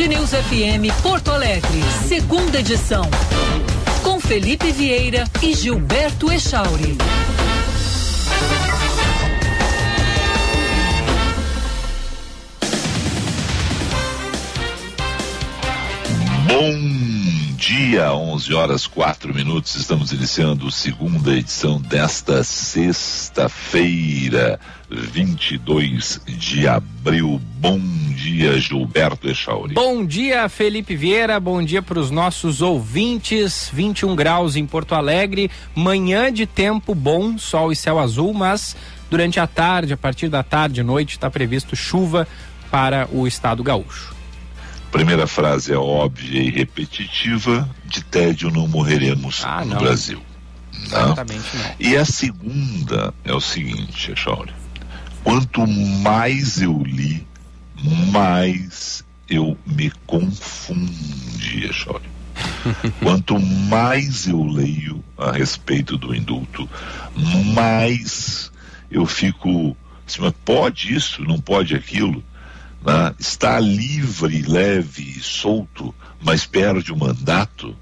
Band News FM Porto Alegre, segunda edição. Com Felipe Vieira e Gilberto Echauri. Bom dia, 11 horas 4 minutos. Estamos iniciando a segunda edição desta sexta-feira, 22 de abril. Bom dia, Gilberto Echauri. Bom dia, Felipe Vieira. Bom dia para os nossos ouvintes. 21 graus em Porto Alegre. Manhã de tempo bom, sol e céu azul, mas durante a tarde, a partir da tarde e noite, está previsto chuva para o estado gaúcho. Primeira frase é óbvia e repetitiva: de tédio não morreremos ah, no não. Brasil. Não? Exatamente não. E a segunda é o seguinte, Echauri. Quanto mais eu li, mais eu me confundi, Echauri. Quanto mais eu leio a respeito do indulto, mais eu fico. Assim, mas pode isso, não pode aquilo? Né, está livre, leve, solto, mas perde o mandato,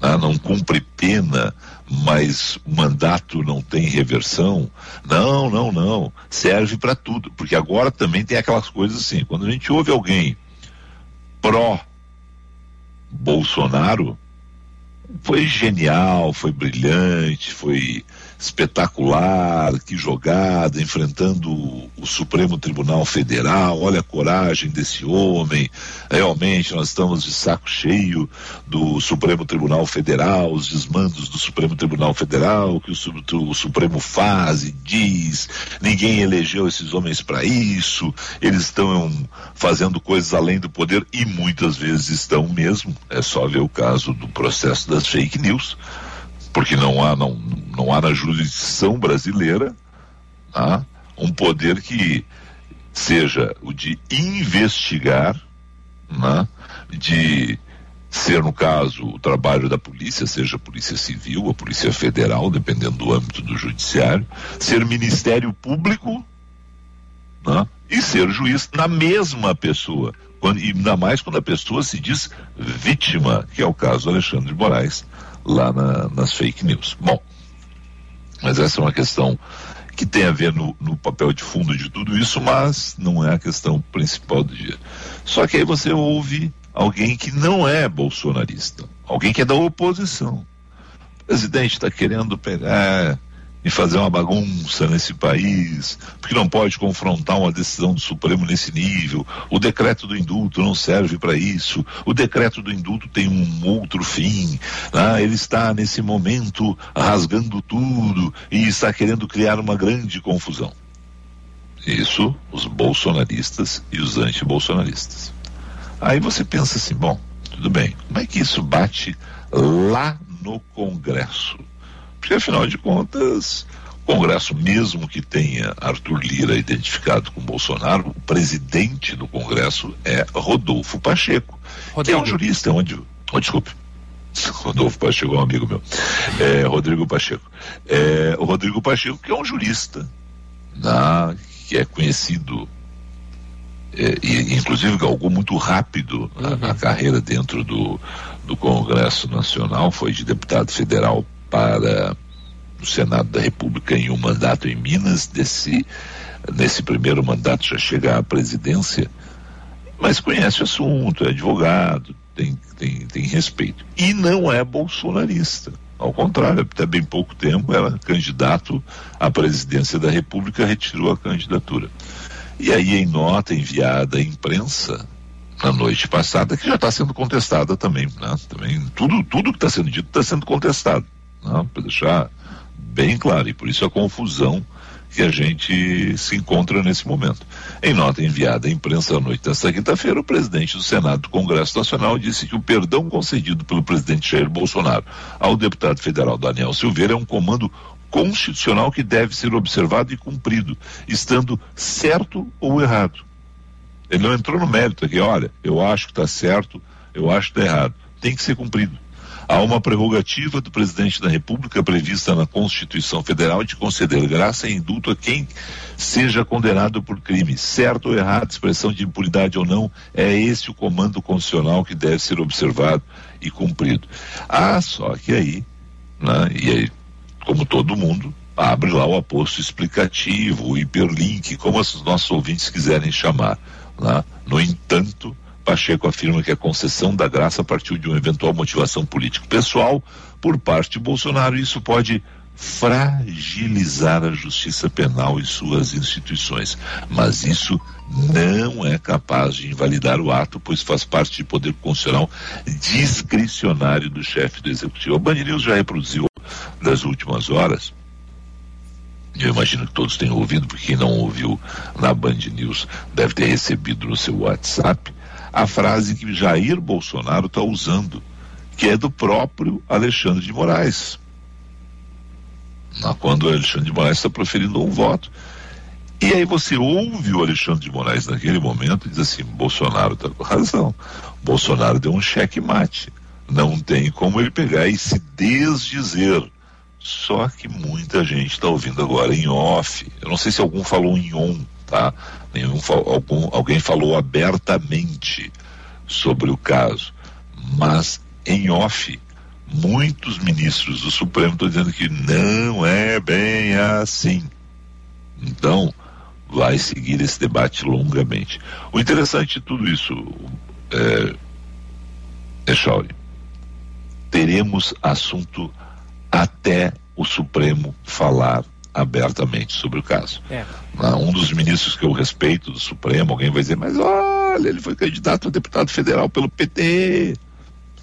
né, não cumpre pena, mas o mandato não tem reversão. Não, não, não. Serve para tudo, porque agora também tem aquelas coisas assim, quando a gente ouve alguém pró Bolsonaro, foi genial, foi brilhante, foi espetacular, que jogada, enfrentando o Supremo Tribunal Federal. Olha a coragem desse homem. Realmente, nós estamos de saco cheio do Supremo Tribunal Federal, os desmandos do Supremo Tribunal Federal, que o, o Supremo faz e diz. Ninguém elegeu esses homens para isso. Eles estão fazendo coisas além do poder e muitas vezes estão mesmo. É só ver o caso do processo das fake news porque não há, não, não há na jurisdição brasileira tá? um poder que seja o de investigar, né? de ser, no caso, o trabalho da polícia, seja a polícia civil, a polícia federal, dependendo do âmbito do judiciário, ser ministério público né? e ser juiz na mesma pessoa. Quando, e ainda mais quando a pessoa se diz vítima, que é o caso do Alexandre de Moraes, lá na, nas fake news. Bom, mas essa é uma questão que tem a ver no, no, papel de fundo de tudo isso, mas não é a questão principal do dia. Só que aí você ouve alguém que não é bolsonarista, alguém que é da oposição. O presidente está querendo pegar e fazer uma bagunça nesse país, porque não pode confrontar uma decisão do Supremo nesse nível. O decreto do indulto não serve para isso. O decreto do indulto tem um outro fim. Né? Ele está nesse momento rasgando tudo e está querendo criar uma grande confusão. Isso os bolsonaristas e os antibolsonaristas. Aí você pensa assim, bom, tudo bem, como é que isso bate lá no Congresso? Porque, afinal de contas, o Congresso, mesmo que tenha Arthur Lira identificado com Bolsonaro, o presidente do Congresso é Rodolfo Pacheco, Rodrigo. que é um jurista, onde. Oh, desculpe. Rodolfo Pacheco é um amigo meu. É, Rodrigo Pacheco. É, o Rodrigo Pacheco, que é um jurista, né, que é conhecido é, e inclusive galgou muito rápido uhum. a, a, carreira dentro do, do Congresso Nacional, foi de deputado federal para o Senado da República em um mandato em Minas, desse, nesse primeiro mandato já chega à presidência, mas conhece o assunto, é advogado, tem, tem, tem respeito. E não é bolsonarista. Ao contrário, até bem pouco tempo era candidato à presidência da República, retirou a candidatura. E aí, em nota enviada à imprensa na noite passada, que já está sendo contestada também, né? também tudo, tudo que está sendo dito está sendo contestado né? para deixar bem claro, e por isso a confusão que a gente se encontra nesse momento. Em nota enviada à imprensa à noite desta quinta-feira, o presidente do Senado do Congresso Nacional disse que o perdão concedido pelo presidente Jair Bolsonaro ao deputado federal Daniel Silveira é um comando constitucional que deve ser observado e cumprido, estando certo ou errado. Ele não entrou no mérito aqui, olha, eu acho que está certo, eu acho que está errado. Tem que ser cumprido. Há uma prerrogativa do presidente da República prevista na Constituição Federal de conceder graça e indulto a quem seja condenado por crime. Certo ou errado, expressão de impunidade ou não, é esse o comando constitucional que deve ser observado e cumprido. Ah, só que aí, né, e aí, como todo mundo, abre lá o aposto explicativo, o hiperlink, como os nossos ouvintes quiserem chamar. Né? No entanto, Pacheco afirma que a concessão da graça partiu de uma eventual motivação política pessoal por parte de Bolsonaro e isso pode fragilizar a justiça penal e suas instituições. Mas isso não é capaz de invalidar o ato, pois faz parte de poder constitucional discricionário do chefe do executivo. A Band News já reproduziu das últimas horas. Eu imagino que todos tenham ouvido, porque quem não ouviu na Band News deve ter recebido no seu WhatsApp a frase que Jair Bolsonaro está usando, que é do próprio Alexandre de Moraes. Quando o Alexandre de Moraes está proferindo um voto. E aí você ouve o Alexandre de Moraes naquele momento e diz assim, Bolsonaro está com razão. Bolsonaro deu um cheque mate. Não tem como ele pegar e se desdizer. Só que muita gente está ouvindo agora em off. Eu não sei se algum falou em on, tá? Nenhum, algum, alguém falou abertamente sobre o caso, mas em off, muitos ministros do Supremo estão dizendo que não é bem assim. Então, vai seguir esse debate longamente. O interessante de tudo isso é, é teremos assunto até o Supremo falar abertamente sobre o caso. É. Ah, um dos ministros que eu respeito do Supremo, alguém vai dizer, mas olha, ele foi candidato a deputado federal pelo PT.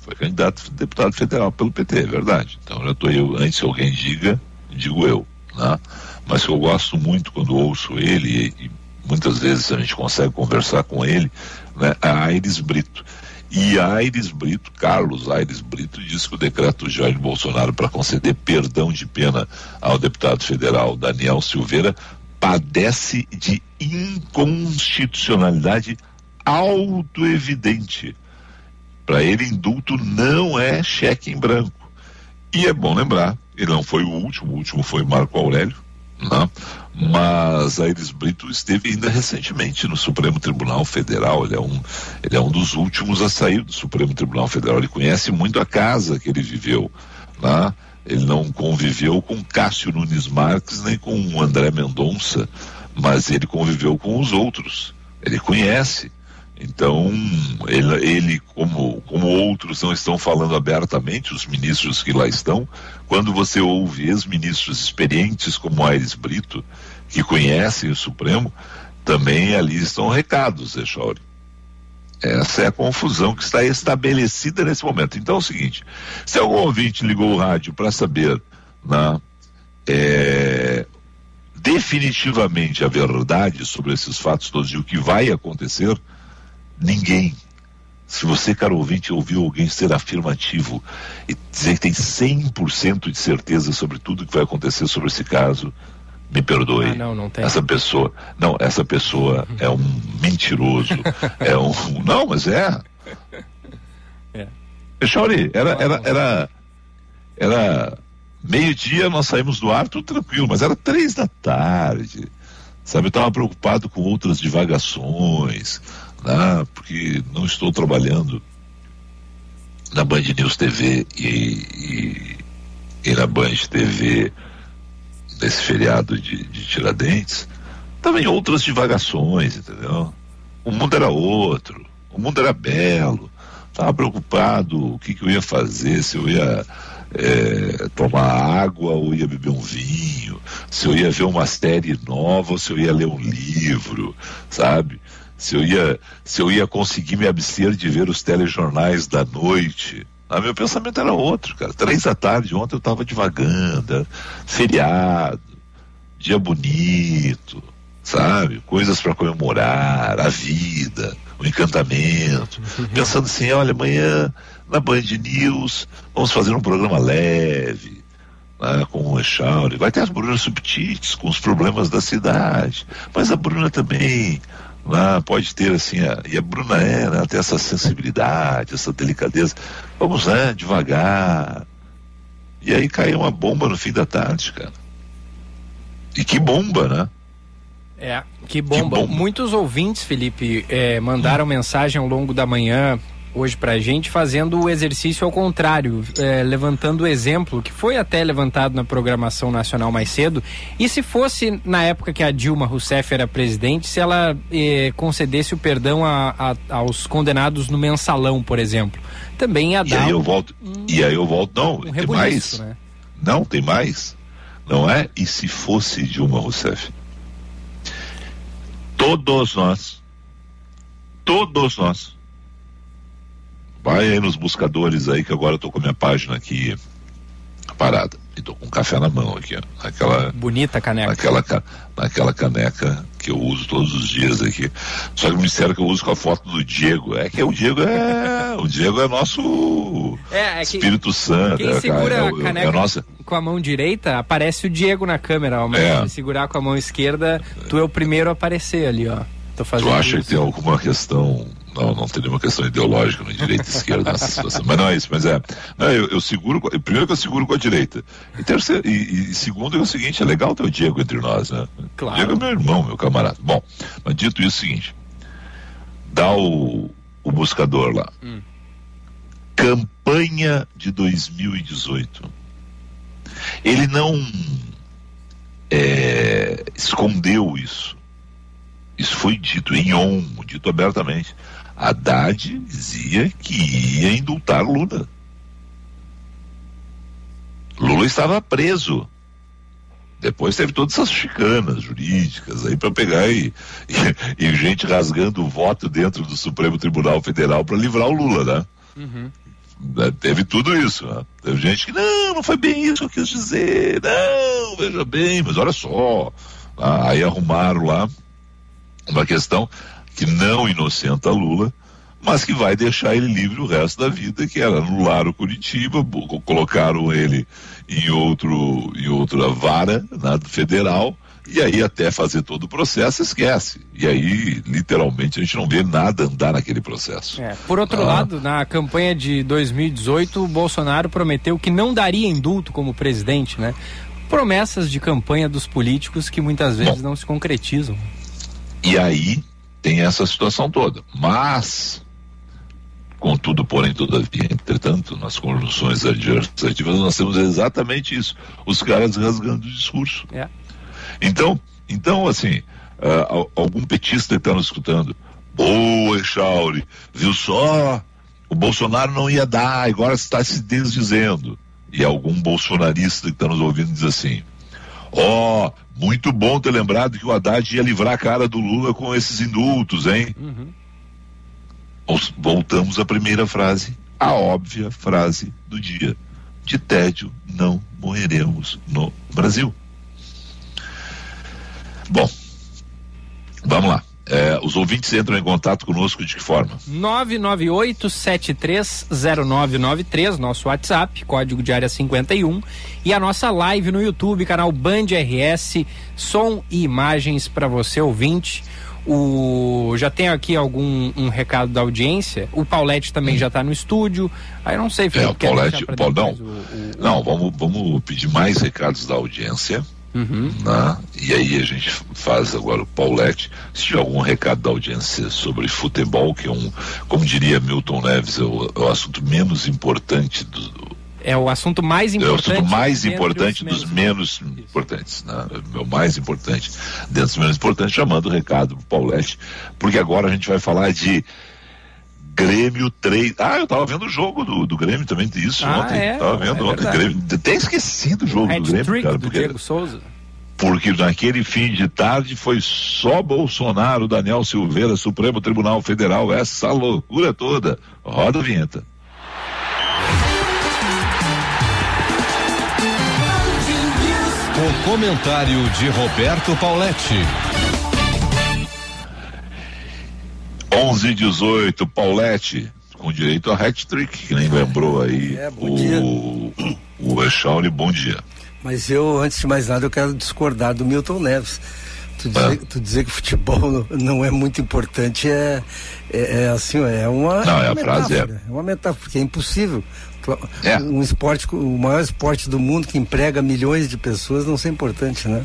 Foi candidato a deputado federal pelo PT, é verdade. Então já estou eu, antes que alguém diga, digo eu. Né? Mas eu gosto muito quando ouço ele, e, e muitas vezes a gente consegue conversar com ele, né? a Aires Brito. E Aires Brito, Carlos Aires Brito, disse que o decreto de Jair Bolsonaro para conceder perdão de pena ao deputado federal Daniel Silveira padece de inconstitucionalidade autoevidente. Para ele, indulto não é cheque em branco. E é bom lembrar, ele não foi o último, o último foi Marco Aurélio, né? mas Aires Brito esteve ainda recentemente no Supremo Tribunal Federal. Ele é, um, ele é um dos últimos a sair do Supremo Tribunal Federal. Ele conhece muito a casa que ele viveu. Né? Ele não conviveu com Cássio Nunes Marques nem com André Mendonça, mas ele conviveu com os outros. Ele conhece. Então, ele, ele, como, como outros não estão falando abertamente, os ministros que lá estão, quando você ouve ex-ministros experientes como Aires Brito, que conhecem o Supremo, também ali estão recados, Echauri. Essa é a confusão que está estabelecida nesse momento. Então é o seguinte: se algum ouvinte ligou o rádio para saber né, é, definitivamente a verdade sobre esses fatos todos e o que vai acontecer, Ninguém. Se você, caro ouvinte, ouviu alguém ser afirmativo e dizer que tem 100% de certeza sobre tudo que vai acontecer sobre esse caso, me perdoe. Ah, não, não. Essa pessoa, não, essa pessoa é um mentiroso, é um, não, mas é. É. Chauri, era, era, era, era meio-dia, nós saímos do ar, tudo tranquilo, mas era três da tarde, sabe? Eu estava preocupado com outras divagações, né? porque não estou trabalhando na Band News TV e, e, e na Band TV nesse feriado de, de Tiradentes, também outras divagações, entendeu? O mundo era outro, o mundo era belo, estava preocupado o que, que eu ia fazer, se eu ia é, tomar água ou ia beber um vinho, se eu ia ver uma série nova ou se eu ia ler um livro, sabe? Se eu ia, se eu ia conseguir me abster de ver os telejornais da noite. Ah, meu pensamento era outro, cara. Três da tarde, ontem eu estava devagando, feriado, dia bonito, sabe? Coisas para comemorar, a vida, o encantamento. Pensando assim, olha, amanhã na Band News vamos fazer um programa leve, né, com o Echauri. Vai ter as Brunas Subtites com os problemas da cidade, mas a Bruna também lá pode ter assim, a, e a Bruna é, né, tem essa sensibilidade, essa delicadeza. Vamos né, devagar. E aí caiu uma bomba no fim da tarde, cara. E que bomba, né? É, que bomba. que bomba. Muitos ouvintes, Felipe, é, mandaram hum. mensagem ao longo da manhã hoje pra gente fazendo o exercício ao contrário, é, levantando o exemplo que foi até levantado na programação nacional mais cedo. E se fosse na época que a Dilma Rousseff era presidente, se ela é, concedesse o perdão a, a, aos condenados no mensalão, por exemplo, também ia dar. E aí eu volto. Um, e aí eu volto, não, um tem mais. Né? Não, tem mais. Não é? E se fosse Dilma Rousseff? Todos nós, todos nós, Vai aí nos buscadores aí, que agora eu tô com a minha página aqui parada. E tô com um café na mão aqui, ó. Naquela. Bonita caneca. Naquela, naquela caneca que eu uso todos os dias aqui. Só que me disseram que eu uso com a foto do Diego. É que o Diego é. o Diego é nosso é, é Espírito Santo. Quem é, segura é, a é caneca é nossa... com a mão direita, aparece o Diego na câmera. Mas é. se segurar com a mão esquerda, tu é o primeiro a aparecer ali, ó. Tô fazendo tu acha isso. que tem alguma questão não, não tem nenhuma questão ideológica no direita e esquerda nessa situação. Mas não é isso, mas é. Não, eu, eu, seguro. Primeiro que eu seguro com a direita. E, terceiro, e, e segundo é o seguinte, é legal ter o Diego entre nós, né? Claro. O Diego é meu irmão, meu camarada. Bom, mas dito isso é o seguinte, dá o, o buscador lá. Hum. Campanha de 2018. Ele não é, escondeu isso. Isso foi dito em on, dito abertamente. Haddad dizia que ia indultar Lula. Lula estava preso. Depois teve todas essas chicanas jurídicas aí para pegar e, e, e, gente rasgando o voto dentro do Supremo Tribunal Federal para livrar o Lula, né? Uhum. É, teve tudo isso. Né? Teve gente que, não, não foi bem isso que eu quis dizer, não, veja bem, mas olha só. Ah, aí arrumaram lá uma questão que não inocenta Lula, mas que vai deixar ele livre o resto da vida, que era anular o Curitiba, colocaram ele em outro em outra vara na federal e aí até fazer todo o processo esquece e aí literalmente a gente não vê nada andar naquele processo. É. Por outro ah. lado, na campanha de 2018 o Bolsonaro prometeu que não daria indulto como presidente, né? Promessas de campanha dos políticos que muitas vezes Bom, não se concretizam. E aí tem essa situação toda. Mas, contudo, porém, todavia, entretanto, nas conjunções adversativas, nós temos exatamente isso: os caras rasgando o discurso. É. Então, então, assim, uh, algum petista que está nos escutando, boa, Echauri, viu só? O Bolsonaro não ia dar, agora está se desdizendo. E algum bolsonarista que está nos ouvindo diz assim: Ó, oh, muito bom ter lembrado que o Haddad ia livrar a cara do Lula com esses indultos, hein? Uhum. Voltamos à primeira frase, a óbvia frase do dia. De tédio não morreremos no Brasil. Bom, vamos lá. É, os ouvintes entram em contato conosco de que forma? 998-730993, nosso WhatsApp, código de área 51. E a nossa live no YouTube, canal Band RS, som e imagens para você ouvinte. O já tem aqui algum um recado da audiência. O Paulette também hum. já está no estúdio. Aí não sei, Felipe, é, o Paulette, Paul, não, o, o, não, vamos, vamos pedir mais recados da audiência. Uhum. Né? E aí a gente faz agora o Paulette. Se tiver algum recado da audiência sobre futebol, que é um, como diria Milton Neves, é o, é o assunto menos importante do, é o assunto mais importante. É o assunto mais importante dos menos, menos importantes. Né? É o mais importante dentro dos menos importantes, chamando o recado pro Paulette, porque agora a gente vai falar de Grêmio 3. Ah, eu tava vendo o jogo do, do Grêmio também disso ah, ontem. É, tava vendo é ontem. Grêmio, até esqueci do jogo do Grêmio, cara. Porque, Diego Souza. porque naquele fim de tarde foi só Bolsonaro, Daniel Silveira, Supremo Tribunal Federal, essa loucura toda. Roda a vinheta. O comentário de Roberto Pauletti. 11 18, Paulette, com direito a hat-trick, que nem lembrou aí é, o, o Echauri, bom dia. Mas eu, antes de mais nada, eu quero discordar do Milton Neves. tu dizer, tu dizer que futebol não é muito importante é, é, é assim, é uma, não, é uma é. é uma metáfora, porque é impossível. É. Um esporte, o maior esporte do mundo que emprega milhões de pessoas não ser importante, né?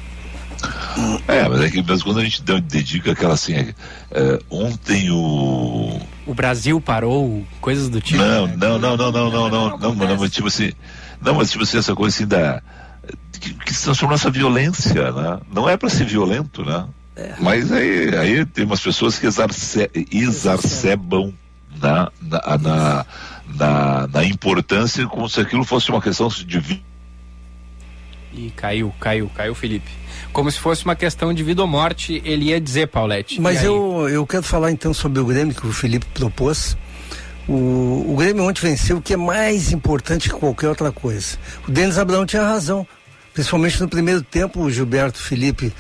É, mas é que mas quando a gente dedica aquela assim, é, é, ontem o. O Brasil parou, coisas do tipo. Não, né? não, não, não, não, não, não, não, não, mas tipo assim, não, mas tipo assim, essa coisa assim da. Que, que se transforma nessa violência, né? Não é para ser violento, né? É. Mas aí, aí tem umas pessoas que exarce, exacerbam na, na, na, na, na importância como se aquilo fosse uma questão de. E caiu, caiu, caiu, Felipe como se fosse uma questão de vida ou morte, ele ia dizer, Paulette. Mas eu, eu quero falar então sobre o Grêmio que o Felipe propôs. O, o Grêmio ontem venceu, o que é mais importante que qualquer outra coisa. O Denis Abraão tinha razão, principalmente no primeiro tempo, o Gilberto Felipe.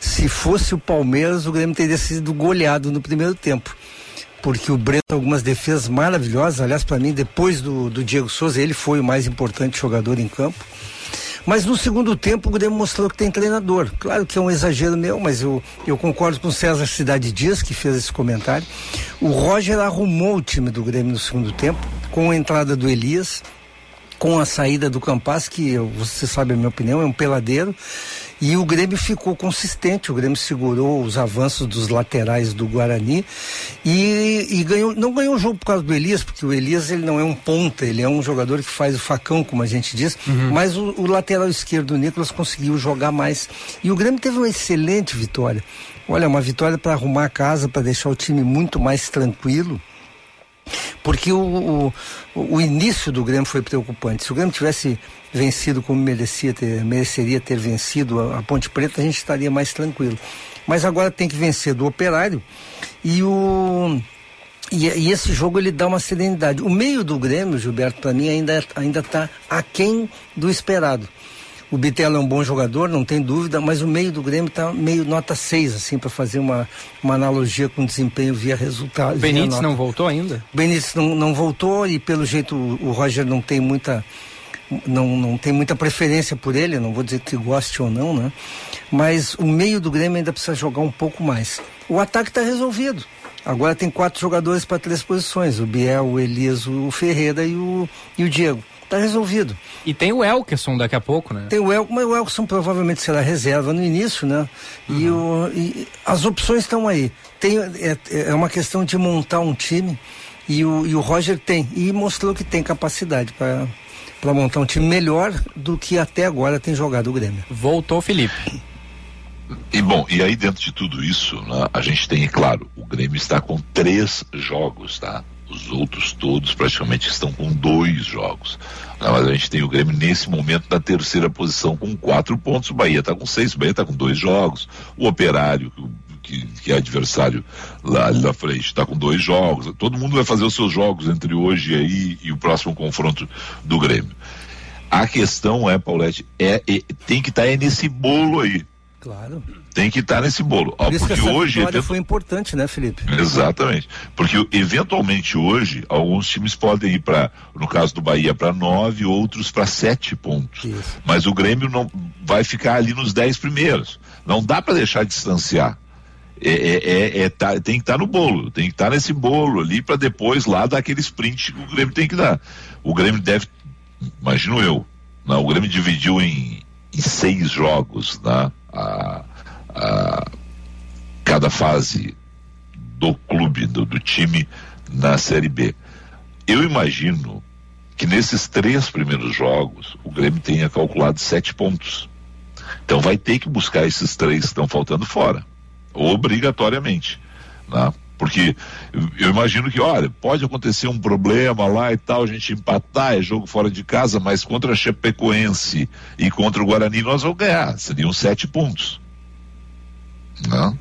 Se fosse o Palmeiras, o Grêmio teria sido goleado no primeiro tempo porque o Breno algumas defesas maravilhosas. Aliás, para mim, depois do, do Diego Souza, ele foi o mais importante jogador em campo. Mas no segundo tempo o Grêmio mostrou que tem treinador. Claro que é um exagero meu, mas eu, eu concordo com o César Cidade Dias, que fez esse comentário. O Roger arrumou o time do Grêmio no segundo tempo, com a entrada do Elias, com a saída do Campas, que você sabe a minha opinião, é um peladeiro. E o Grêmio ficou consistente, o Grêmio segurou os avanços dos laterais do Guarani e, e, ganhou, não ganhou o jogo por causa do Elias, porque o Elias ele não é um ponta, ele é um jogador que faz o facão, como a gente diz, uhum. mas o, o lateral esquerdo, o Nicolas, conseguiu jogar mais. E o Grêmio teve uma excelente vitória. Olha, uma vitória para arrumar a casa, para deixar o time muito mais tranquilo porque o, o, o, início do Grêmio foi preocupante. Se o Grêmio tivesse vencido como merecia ter, mereceria ter vencido a, a Ponte Preta, a gente estaria mais tranquilo. Mas agora tem que vencer do Operário e o e, e, esse jogo ele dá uma serenidade. O meio do Grêmio, Gilberto, para mim ainda ainda está aquém do esperado. O Bitelo é um bom jogador, não tem dúvida, mas o meio do Grêmio está meio nota 6, assim, para fazer uma, uma analogia com desempenho via resultado. Benítez não voltou ainda? Benítez não, não voltou e pelo jeito o, o Roger não tem muita não, não tem muita preferência por ele, não vou dizer que goste ou não, né? Mas o meio do Grêmio ainda precisa jogar um pouco mais. O ataque está resolvido. Agora tem quatro jogadores para três posições: o Biel, o Elias, o Ferreira e o, e o Diego. Está resolvido. E tem o Elkerson daqui a pouco, né? Tem o Elkerson, mas o Elkerson provavelmente será reserva no início, né? Uhum. E, o, e as opções estão aí. Tem, é, é uma questão de montar um time e o, e o Roger tem. E mostrou que tem capacidade para para montar um time melhor do que até agora tem jogado o Grêmio. Voltou Felipe. E bom, e aí dentro de tudo isso, né, a gente tem, claro, o Grêmio está com três jogos, tá? Os outros todos praticamente estão com dois jogos. Né, mas a gente tem o Grêmio nesse momento na terceira posição com quatro pontos. O Bahia está com seis, o Bahia está com dois jogos. O Operário, que, que é adversário lá ali na frente, está com dois jogos. Todo mundo vai fazer os seus jogos entre hoje aí e o próximo confronto do Grêmio. A questão é, Paulette, é, é tem que estar tá nesse bolo aí. Claro. Tem que estar nesse bolo. Por isso porque que essa hoje event... foi importante, né, Felipe? Exatamente. Porque eventualmente hoje alguns times podem ir para, no caso do Bahia, para nove, outros para sete pontos. Isso. Mas o Grêmio não vai ficar ali nos dez primeiros. Não dá para deixar distanciar. É, é, é, é tá, tem que estar tá no bolo, tem que estar tá nesse bolo ali para depois lá dar aquele sprint que o Grêmio tem que dar. O Grêmio deve, imagino eu, né, o Grêmio dividiu em, em seis jogos né, a, a, cada fase do clube, do, do time na Série B. Eu imagino que nesses três primeiros jogos o Grêmio tenha calculado sete pontos. Então vai ter que buscar esses três que estão faltando fora obrigatoriamente, né? Porque eu imagino que, olha, pode acontecer um problema lá e tal, a gente empatar, é jogo fora de casa, mas contra a Chapecoense e contra o Guarani nós vamos ganhar, seriam sete pontos. Né?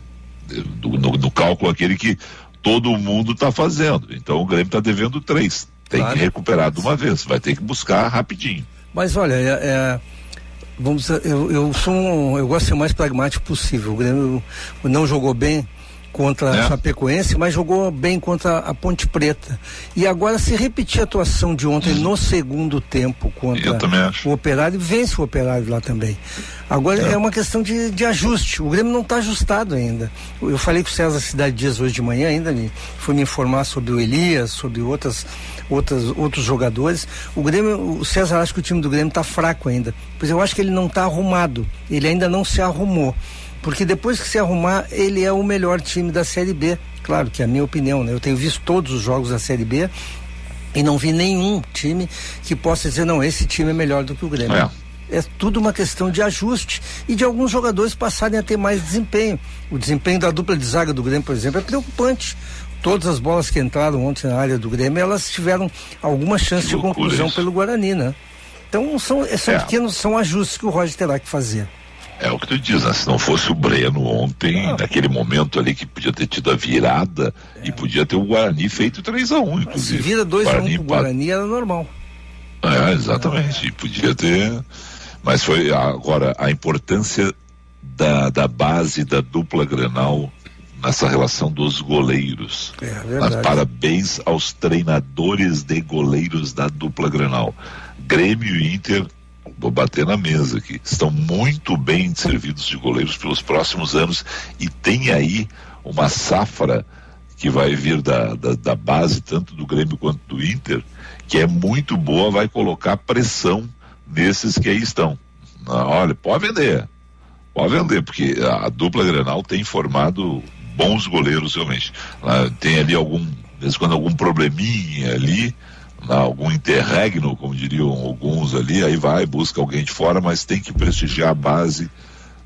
Do, no, no cálculo aquele que todo mundo está fazendo. Então o Grêmio está devendo três. Tem claro. que recuperar de uma vez, vai ter que buscar rapidinho. Mas olha, é, é vamos eu, eu sou um, eu gosto de ser o mais pragmático possível. O Grêmio não jogou bem contra é. a Chapecoense, mas jogou bem contra a Ponte Preta. E agora, se repetir a atuação de ontem no segundo tempo contra o Operário, vence o Operário lá também. Agora é, é uma questão de, de ajuste. O Grêmio não está ajustado ainda. Eu falei com o César Cidade Dias hoje de manhã ainda, ele foi me informar sobre o Elias, sobre outras, outras, outros jogadores. O Grêmio, o César acha que o time do Grêmio está fraco ainda. Pois eu acho que ele não está arrumado. Ele ainda não se arrumou. Porque depois que se arrumar, ele é o melhor time da Série B. Claro que é a minha opinião, né? Eu tenho visto todos os jogos da Série B e não vi nenhum time que possa dizer, não, esse time é melhor do que o Grêmio. É. É tudo uma questão de ajuste e de alguns jogadores passarem a ter mais desempenho. O desempenho da dupla de zaga do Grêmio, por exemplo, é preocupante todas as bolas que entraram ontem na área do Grêmio, elas tiveram alguma chance de conclusão isso. pelo Guarani, né? Então são, são é. pequenos, são ajustes que o Roger terá que fazer. É o que tu diz, né? Se não fosse o Breno ontem, ah. naquele momento ali que podia ter tido a virada é. e podia ter o Guarani feito 3 a 1 inclusive. Se vira 2 a 1 um pro Guarani era normal. É, exatamente. É. Podia ter. Mas foi agora a importância da, da base da dupla Grenal nessa relação dos goleiros. É, Mas parabéns aos treinadores de goleiros da dupla Grenal. Grêmio e Inter vou bater na mesa aqui, estão muito bem servidos de goleiros pelos próximos anos e tem aí uma safra que vai vir da, da, da, base, tanto do Grêmio quanto do Inter, que é muito boa, vai colocar pressão nesses que aí estão. Não, olha, pode vender, pode vender, porque a, a dupla Grenal tem formado bons goleiros realmente. tem ali algum, de vez quando algum probleminha ali, algum interregno, como diriam alguns ali, aí vai, busca alguém de fora, mas tem que prestigiar a base.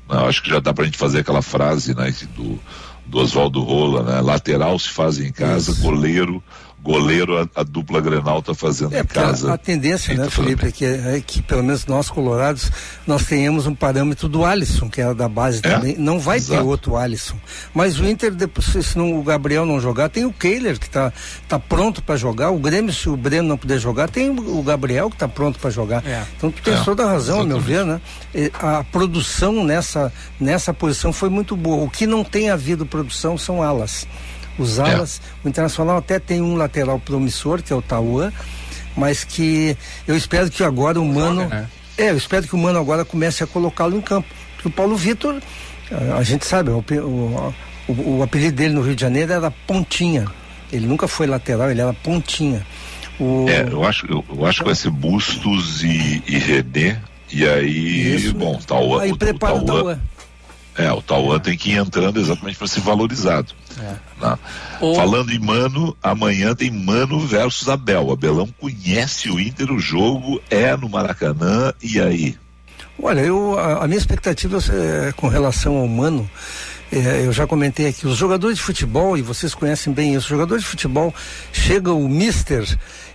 Não, acho que já dá pra gente fazer aquela frase, né, do, do Oswaldo Rola, né? Lateral se faz em casa, goleiro goleiro a, a, dupla Grenal está fazendo é, em casa. A, a tendência, né, Felipe, é que, é que pelo menos nós colorados nós tenhamos um parâmetro do Alisson, que era da base é? também. Não vai Exato. ter outro Alisson. Mas o Inter, depois, se não, o Gabriel não jogar, tem o Kehler que está tá pronto para jogar. O Grêmio, se o Breno não puder jogar, tem o Gabriel que está pronto para jogar. É. Então tu tens é. toda a razão, a meu ver, né? A produção nessa, nessa posição foi muito boa. O que não tem havido produção são alas os alas. É. O Internacional até tem um lateral promissor, que é o Tauan, mas que eu espero que agora o Mano. Né? É, eu espero que o Mano agora comece a colocá-lo em campo. Porque o Paulo Vitor, a, gente sabe, o, o, o, o, apelido dele no Rio de Janeiro era Pontinha. Ele nunca foi lateral, ele era Pontinha. O... É, eu acho, eu, eu acho que vai ser Bustos e, e René. E aí, Isso, bom, Tauan. Aí prepara o Tauan. É, o Tauan tem que ir entrando exatamente para ser valorizado. É. Né? O... Falando em Mano, amanhã tem Mano versus Abel. Abelão conhece o Inter, o jogo é no Maracanã, e aí? Olha, eu, a, a minha expectativa é, com relação ao Mano eu já comentei aqui, os jogadores de futebol, e vocês conhecem bem isso, os jogadores de futebol, chega o mister,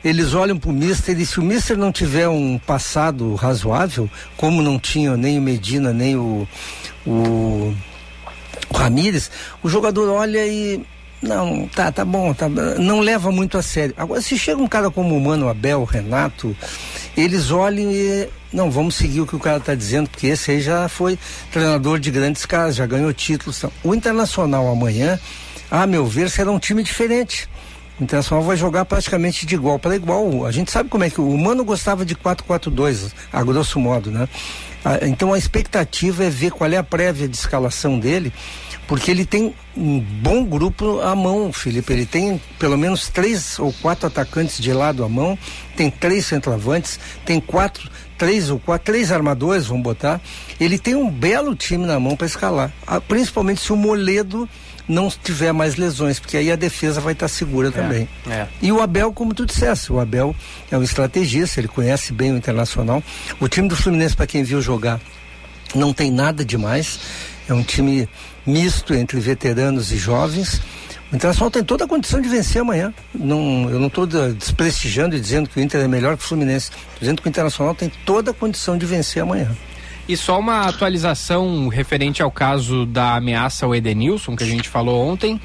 eles olham para o mister e se o mister não tiver um passado razoável, como não tinha nem o Medina, nem o, o, o Ramires, o jogador olha e não, tá, tá bom, tá, não leva muito a sério. Agora, se chega um cara como o Mano Abel, Renato, eles olham e não, vamos seguir o que o cara está dizendo, porque esse aí já foi treinador de grandes caras, já ganhou títulos. O Internacional amanhã, a meu ver, será um time diferente. O Internacional vai jogar praticamente de igual para igual. A gente sabe como é que o Mano gostava de 4-4-2, a grosso modo, né? Ah, então a expectativa é ver qual é a prévia de escalação dele porque ele tem um bom grupo à mão, Felipe. Ele tem pelo menos três ou quatro atacantes de lado à mão, tem três centroavantes, tem quatro, três ou quatro, três armadores, vamos botar. Ele tem um belo time na mão para escalar, ah, principalmente se o Moledo não tiver mais lesões, porque aí a defesa vai estar segura é, também. É. E o Abel, como tu disseste, o Abel é um estrategista, ele conhece bem o internacional. O time do Fluminense, para quem viu jogar, não tem nada demais. É um time misto entre veteranos e jovens. O Internacional tem toda a condição de vencer amanhã. Não, eu não estou desprestigiando e dizendo que o Inter é melhor que o Fluminense. Estou dizendo que o Internacional tem toda a condição de vencer amanhã. E só uma atualização referente ao caso da ameaça ao Edenilson, que a gente falou ontem.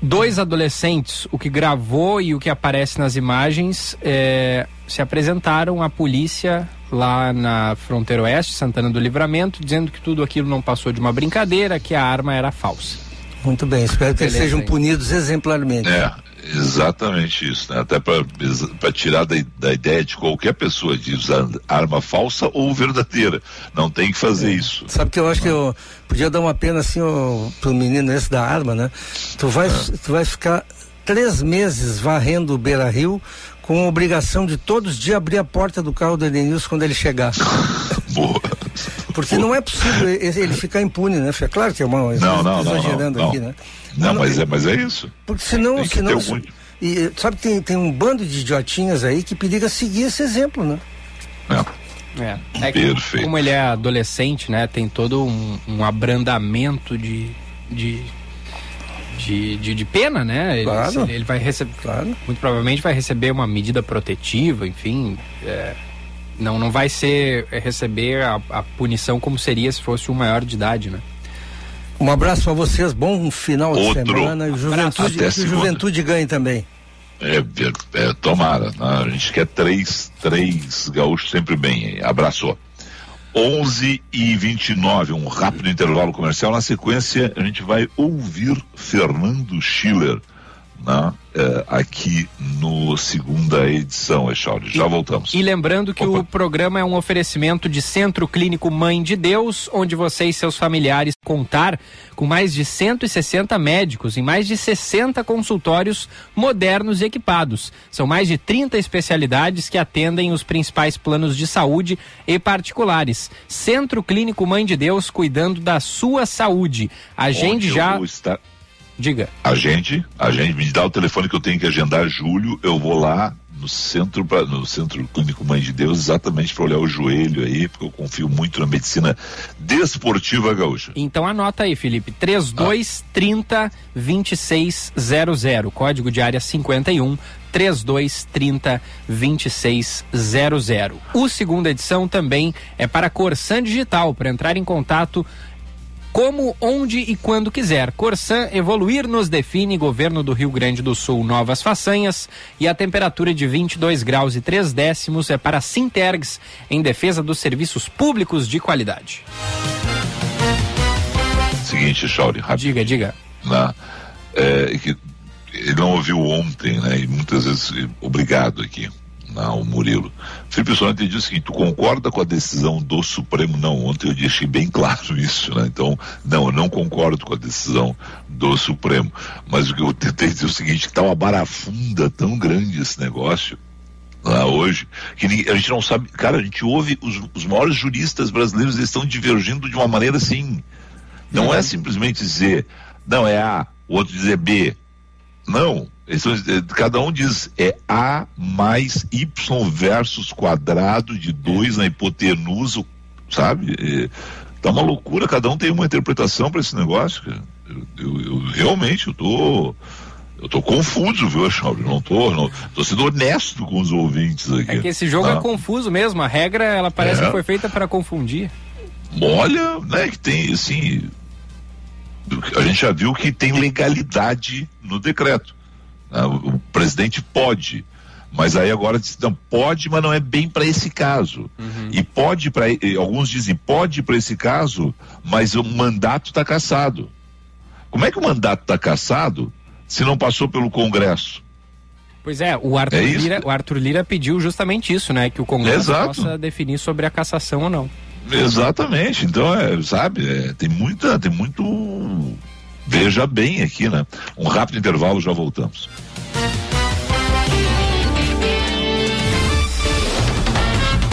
Dois adolescentes, o que gravou e o que aparece nas imagens, é, se apresentaram à polícia lá na fronteira oeste, Santana do Livramento, dizendo que tudo aquilo não passou de uma brincadeira, que a arma era falsa. Muito bem, espero que eles sejam punidos exemplarmente. É, exatamente isso, né? Até para tirar da, da, ideia de qualquer pessoa de usar arma falsa ou verdadeira. Não tem que fazer é. isso. Sabe que eu acho que eu podia dar uma pena assim ó, pro menino esse da arma, né? Tu vai, é. tu vai ficar três meses varrendo o Beira Rio com a obrigação de todos os dias abrir a porta do carro do Edenilson quando ele chegar. Boa. Porque não é possível ele ficar impune, né? É claro que é uma. Não, não, exagerando não, aqui, né? Não, não mas, é, mas é isso. Porque senão. senão algum... e, sabe, tem, tem um bando de idiotinhas aí que periga seguir esse exemplo, né? É. É, é que, Perfeito. como ele é adolescente, né, tem todo um, um abrandamento de, de, de, de, de, pena, né? Claro. Ele, ele vai receber, claro. muito provavelmente vai receber uma medida protetiva, enfim, é, não, não vai ser é, receber a, a punição como seria se fosse um maior de idade, né? Um abraço para vocês, bom final Outro. de semana. E juventude, que juventude ganhe também. É, é, tomara. Né? A gente quer três, três gaúchos sempre bem. Abraço. 11 e 29, um rápido intervalo comercial. Na sequência, a gente vai ouvir Fernando Schiller né, é, aqui no segunda edição, Echauri. Já voltamos. E lembrando que Opa. o programa é um oferecimento de Centro Clínico Mãe de Deus, onde você e seus familiares contar com mais de 160 médicos em mais de 60 consultórios modernos e equipados. São mais de 30 especialidades que atendem os principais planos de saúde e particulares. Centro Clínico Mãe de Deus, cuidando da sua saúde. Agende já. Diga. Agende, agende, me dá o telefone que eu tenho que agendar julho, eu vou lá no centro pra, no centro clínico Mãe de Deus exatamente para olhar o joelho aí porque eu confio muito na medicina desportiva gaúcha. Então anota aí, Felipe, 3230 ah. 2600, código de área 51 3230 2600. O segunda edição também é para Corsan Digital, para entrar em contato como, onde e quando quiser. Corsan Evoluir nos define, governo do Rio Grande do Sul, novas façanhas e a temperatura de 22 graus e 3 décimos é para Sintergs, em defesa dos serviços públicos de qualidade. Seguinte, Chauri, rápido. Diga, diga. Na, é, que ele não ouviu ontem, né? E muitas vezes, obrigado aqui não, o Murilo. Felipe Solante diz o seguinte, tu concorda com a decisão do Supremo? Não, ontem eu deixei bem claro isso, né? Então, não, eu não concordo com a decisão do Supremo. Mas o que eu tentei dizer é o seguinte, que tá uma barafunda tão grande esse negócio, lá hoje, que a gente não sabe, cara, a gente ouve os, os maiores juristas brasileiros, eles estão divergindo de uma maneira assim, não é simplesmente dizer, não, é A, o outro dizer B, não, eh, cada um diz é A mais Y versus quadrado de 2 na hipotenusa, sabe? É, tá uma loucura, cada um tem uma interpretação para esse negócio. Eu, eu, eu, realmente eu tô. Eu tô confuso, viu, Chauri? Não tô, não, tô sendo honesto com os ouvintes aqui. É que esse jogo é ah. é confuso mesmo, a regra ela parece é. que foi feita para confundir. Olha, né, que tem assim, a gente já viu que tem legalidade no decreto. Né? O, o, presidente pode, mas aí agora diz, não, pode, mas não é bem para esse caso. Uhum. E pode para alguns dizem pode para esse caso, mas o mandato está cassado. Como é que o mandato está cassado se não passou pelo Congresso? Pois é, o Arthur, é Lira, o Arthur Lira pediu justamente isso, né? Que o Congresso Exato. possa definir sobre a cassação ou não. Exatamente. Então, é, sabe, é, tem muita, tem muito. Veja bem aqui, né? Um rápido intervalo, já voltamos.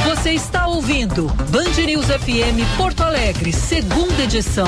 Você está ouvindo Band News FM Porto Alegre, segunda edição.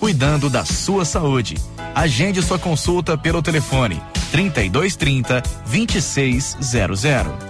cuidando da sua saúde. Agende sua consulta pelo telefone 3230 2600.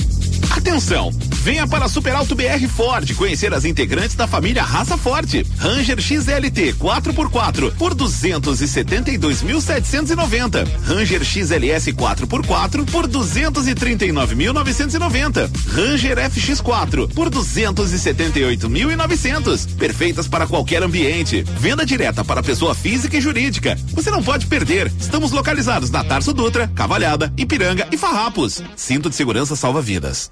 Atenção! Venha para a Super Alto BR Ford conhecer as integrantes da família Raça Forte. Ranger XLT 4x4 por 272.790. Ranger XLS 4x4 por 239.990. Ranger FX4 por 278.900. Perfeitas para qualquer ambiente. Venda direta para pessoa física e jurídica. Você não pode perder. Estamos localizados na Tarso Dutra, Cavalhada, Ipiranga e Farrapos. Cinto de segurança salva vidas.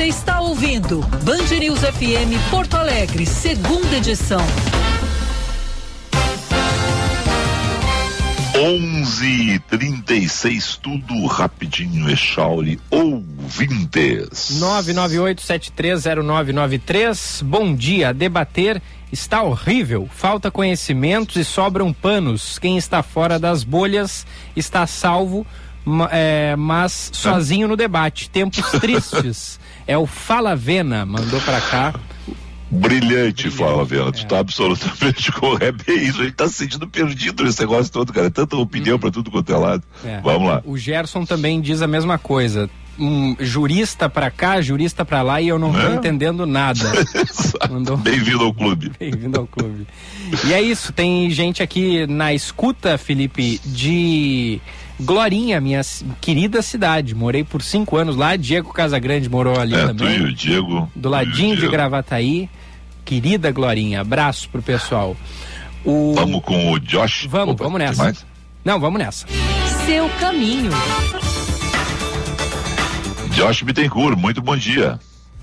Você está ouvindo Band News FM Porto Alegre, segunda edição. 11 36 tudo rapidinho, Echauri, ouvintes. 998730993. Bom dia. Debater está horrível. Falta conhecimentos e sobram panos. Quem está fora das bolhas está salvo, é, mas sozinho no debate. Tempos tristes. É o Fala Vena, mandou para cá. Brilhante, Brilhante Fala Vena, é. tu tá absolutamente correto. É isso, a gente tá se sentindo perdido nesse negócio todo, cara. Tanta opinião uhum. para tudo quanto é lado. É. Vamos lá. O Gerson também diz a mesma coisa. Um jurista para cá, jurista para lá e eu não é. entendendo nada. Mandou... Bem-vindo ao clube. Bem-vindo ao clube. e é isso, tem gente aqui na escuta, Felipe, de Glorinha, minha querida cidade. Morei por cinco anos lá. Diego Casagrande morou ali é, também. Tu e o Diego. Do ladinho de Gravataí. Querida Glorinha, abraço pro pessoal. O... Vamos com o Josh? Vamos, Opa, vamos nessa. Não, vamos nessa. Seu caminho. Josh Bittencourt, muito bom dia.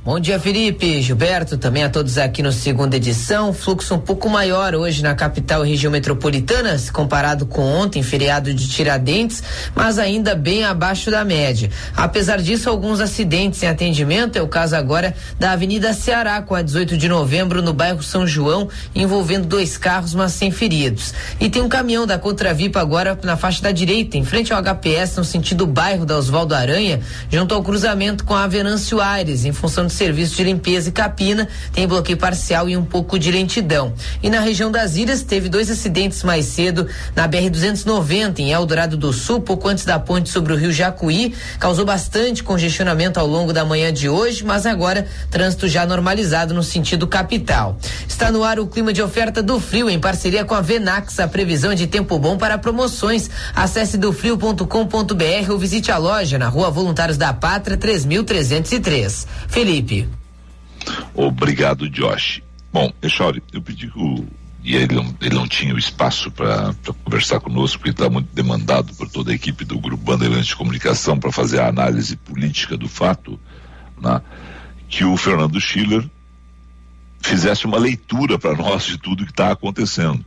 Bom dia, Felipe, Gilberto, também a todos aqui no segunda edição. Fluxo um pouco maior hoje na capital e região metropolitana, se comparado com ontem, feriado de Tiradentes, mas ainda bem abaixo da média. Apesar disso, alguns acidentes em atendimento, é o caso agora da Avenida Ceará, com a 18 de novembro, no bairro São João, envolvendo dois carros, mas sem feridos. E tem um caminhão da Contravipa agora na faixa da direita, em frente ao HPS, no sentido bairro da Oswaldo Aranha, junto ao cruzamento com a Venâncio Aires, em função de serviço de limpeza e capina, tem bloqueio parcial e um pouco de lentidão. E na região das Ilhas teve dois acidentes mais cedo na BR 290 em Eldorado do Sul, pouco antes da ponte sobre o Rio Jacuí, causou bastante congestionamento ao longo da manhã de hoje, mas agora trânsito já normalizado no sentido capital. Está no ar o clima de oferta do frio em parceria com a Venax, a previsão de tempo bom para promoções. Acesse dofrio.com.br ou visite a loja na Rua Voluntários da Pátria 3303. Felipe. Obrigado, Josh. Bom, Echauri, eu pedi que o e ele não, ele não tinha o espaço para conversar conosco, porque está muito demandado por toda a equipe do Grupo Bandeirantes de Comunicação para fazer a análise política do fato, né, que o Fernando Schiller fizesse uma leitura para nós de tudo que está acontecendo.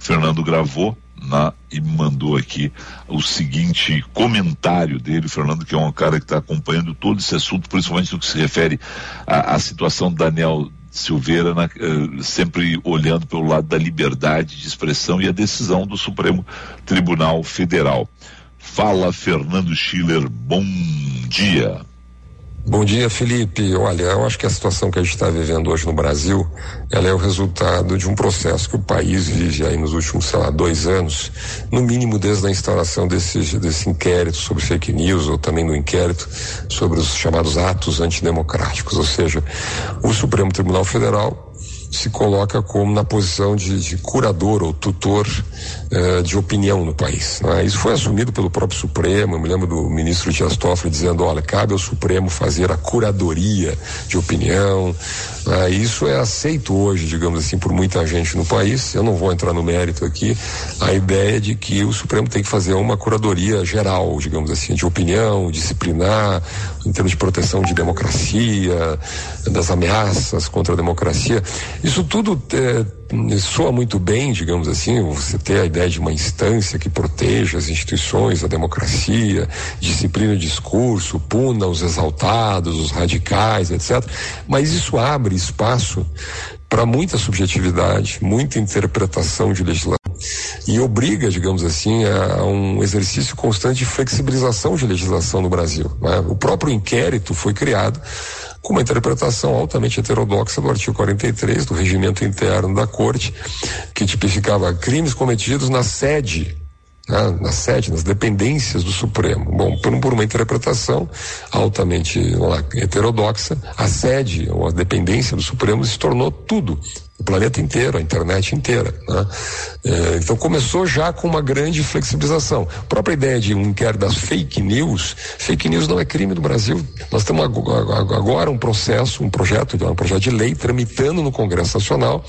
O Fernando gravou né, e mandou aqui o seguinte comentário dele, Fernando, que é um cara que está acompanhando todo esse assunto, principalmente no que se refere à, situação do Daniel Silveira na, uh, sempre olhando pelo lado da liberdade de expressão e a decisão do Supremo Tribunal Federal. Fala Fernando Schiller, bom dia. Bom dia, Felipe. Olha, eu acho que a situação que a gente está vivendo hoje no Brasil, ela é o resultado de um processo que o país vive aí nos últimos, sei lá, dois anos, no mínimo desde a instauração desse, desse inquérito sobre fake news, ou também no inquérito sobre os chamados atos antidemocráticos. Ou seja, o Supremo Tribunal Federal se coloca como na posição de, de curador ou tutor uh, de opinião no país. Né? Isso foi assumido pelo próprio Supremo. Eu me lembro do ministro Dias Toffoli dizendo: olha, cabe ao Supremo fazer a curadoria de opinião. Né? Isso é aceito hoje, digamos assim, por muita gente no país. Eu não vou entrar no mérito aqui. A ideia de que o Supremo tem que fazer uma curadoria geral, digamos assim, de opinião, disciplinar, em termos de proteção de democracia, das ameaças contra a democracia. Isso tudo é, soa muito bem, digamos assim, você ter a ideia de uma instância que proteja as instituições, a democracia, disciplina o discurso, puna os exaltados, os radicais, etc. Mas isso abre espaço para muita subjetividade, muita interpretação de legislação e obriga, digamos assim, a, um exercício constante de flexibilização de legislação no Brasil. Né? O próprio inquérito foi criado com uma interpretação altamente heterodoxa do artigo 43 do regimento interno da Corte, que tipificava crimes cometidos na sede né, na sede, nas dependências do Supremo. Bom, por, por uma interpretação altamente lá, heterodoxa, a sede ou a dependência do Supremo se tornou tudo o planeta inteiro, a internet inteira. Né? É, então começou já com uma grande flexibilização. A própria ideia de um inquérito das fake news, fake news não é crime no Brasil. Nós temos agora um processo, um projeto, um projeto de lei tramitando no Congresso Nacional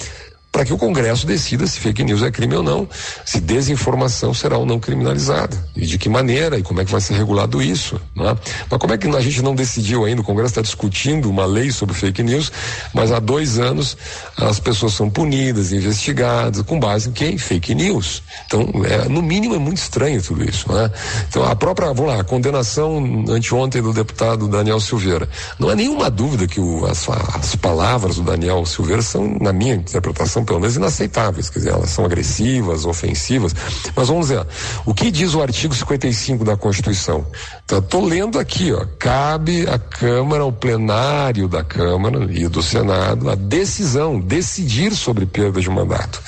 para que o Congresso decida se fake news é crime ou não, se desinformação será ou não criminalizada, e de que maneira, e como é que vai ser regulado isso. Né? Mas como é que a gente não decidiu ainda? O Congresso está discutindo uma lei sobre fake news, mas há dois anos as pessoas são punidas, investigadas, com base em quem? Fake news. Então, é, no mínimo, é muito estranho tudo isso. Né? Então, a própria, vamos lá, a condenação anteontem do deputado Daniel Silveira. Não há nenhuma dúvida que o, as, as palavras do Daniel Silveira são, na minha interpretação, são pelo menos inaceitáveis, quer dizer, elas são agressivas, ofensivas. Mas vamos dizer, o que diz o artigo 55 da Constituição? Estou então, lendo aqui, ó, cabe à Câmara, ao plenário da Câmara e do Senado, a decisão, decidir sobre perda de mandato.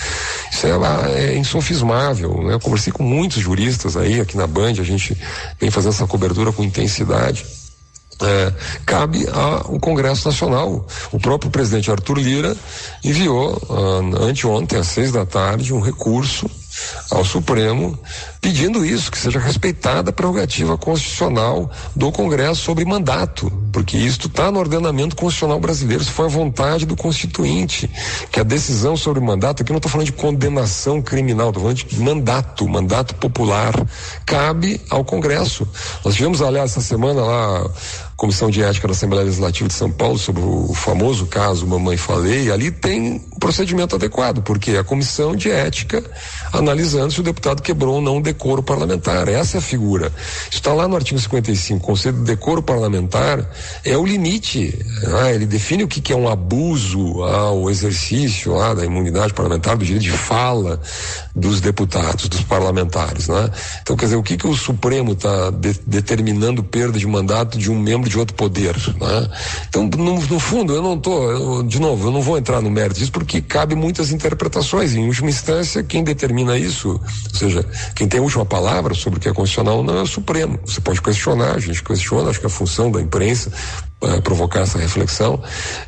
Isso é, é insofismável, né? Eu conversei com muitos juristas aí, aqui na Band, a gente vem fazendo essa cobertura com intensidade é, cabe ao Congresso Nacional. O próprio presidente Arthur Lira enviou uh, anteontem, às seis da tarde, um recurso ao Supremo pedindo isso, que seja respeitada a prerrogativa constitucional do Congresso sobre mandato, porque isso está no ordenamento constitucional brasileiro, isso foi a vontade do Constituinte, que a decisão sobre mandato, aqui não estou falando de condenação criminal, estou falando de mandato, mandato popular, cabe ao Congresso. Nós tivemos, aliás, essa semana lá Comissão de Ética da Assembleia Legislativa de São Paulo sobre o famoso caso Mamãe Falei, ali tem um procedimento adequado, porque é a Comissão de Ética analisando se o deputado quebrou ou não o decoro parlamentar. Essa é a figura. Está lá no artigo 55, o Conselho de Decoro Parlamentar é o limite. Ah, ele define o que, que é um abuso ao exercício ah, da imunidade parlamentar, do direito de fala dos deputados, dos parlamentares. Né? Então, quer dizer, o que, que o Supremo está de, determinando perda de mandato de um membro de outro poder? Né? Então, no, no, fundo, eu não estou, de novo, eu não vou entrar no mérito disso porque cabe muitas interpretações. Em última instância, quem determina isso, ou seja, quem tem última palavra sobre o que é constitucional não é o Supremo. Você pode questionar, a gente questiona, acho que a função da imprensa uh, provocar essa reflexão,